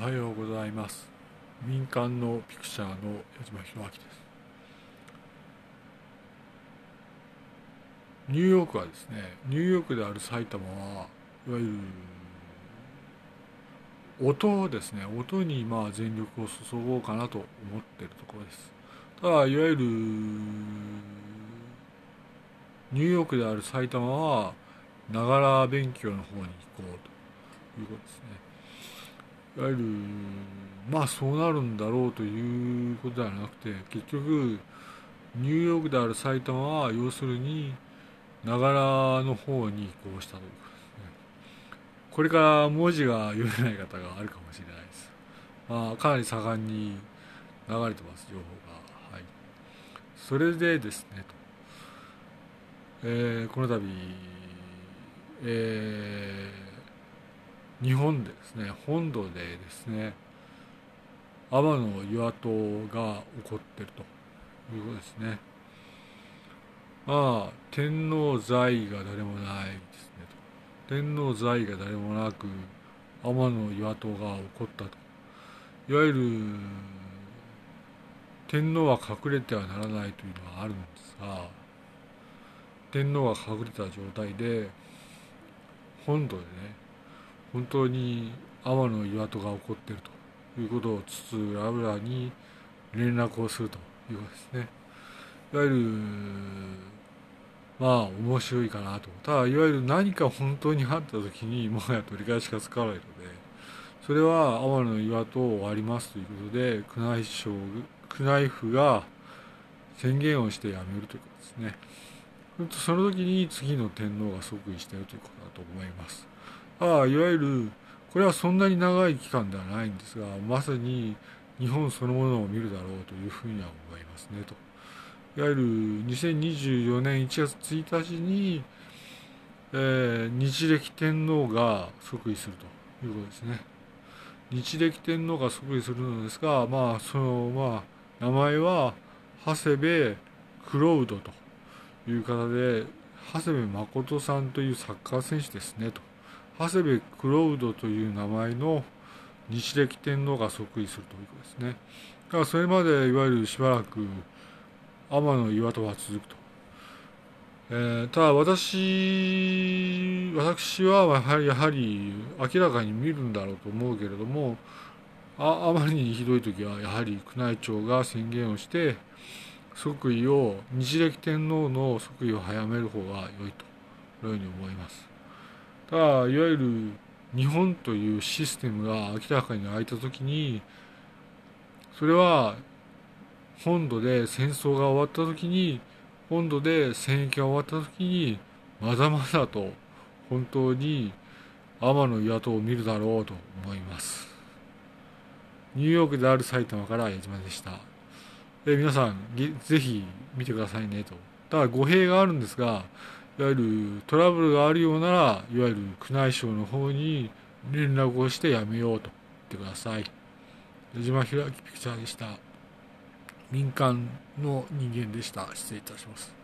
おはようございます。民間のピクチャーの矢島弘明です。ニューヨークはですねニューヨークである埼玉はいわゆる音ですね。音にまあ全力を注ごうかなと思っているところです。ただいわゆるニューヨークである埼玉はながら勉強の方に行こうということですね。いわゆるまあそうなるんだろうということではなくて結局ニューヨークである埼玉は要するにながらの方に移行したということですね。これから文字が読めない方があるかもしれないです。まあかなり盛んに流れてます情報が。はい。それでですねと、えー、この度えー日本でですね本土でですね天の岩戸が起こってるということですね。まあ天皇在が誰もないですねと。天皇在が誰もなく天の岩戸が起こったと。いわゆる天皇は隠れてはならないというのはあるんですが天皇が隠れた状態で本土でね本当に天の岩戸が起こっているということを津々浦々に連絡をするということですね。いわゆるまあ面白いかなと。ただいわゆる何か本当にあった時にもはや取り返しがつかないのでそれは天の岩戸を終わりますということで宮内省宮内府が宣言をしてやめるということですね。その時に次の天皇が即位しているということだと思います。ああいわゆるこれはそんなに長い期間ではないんですがまさに日本そのものを見るだろうというふうには思いますねと。いわゆる2024年1月1日に、えー、日暦天皇が即位するということですね。日暦天皇が即位するのですがまあそのまあ名前は長谷部クロウドという方で長谷部誠さんというサッカー選手ですねと。長谷部クロウドという名前の日暦天皇が即位するということですね。だからそれまでいわゆるしばらく天の岩戸は続くと。えー、ただ私、私はやはりやはり明らかに見るんだろうと思うけれども、ああまりにひどい時はやはり宮内庁が宣言をして即位を日暦天皇の即位を早める方が良いというふうに思います。ただいわゆる日本というシステムが明らかに開いた時にそれは本土で戦争が終わった時に本土で戦役が終わった時にまだまだと本当に天の岩戸を見るだろうと思います。ニューヨークである埼玉から矢島でした。で皆さんぜひ見てくださいねと。ただ語弊があるんですがいわゆるトラブルがあるようならいわゆる宮内省の方に連絡をしてやめようと言ってください。矢島弘明ピクチャーでした。民間の人間でした。失礼いたします。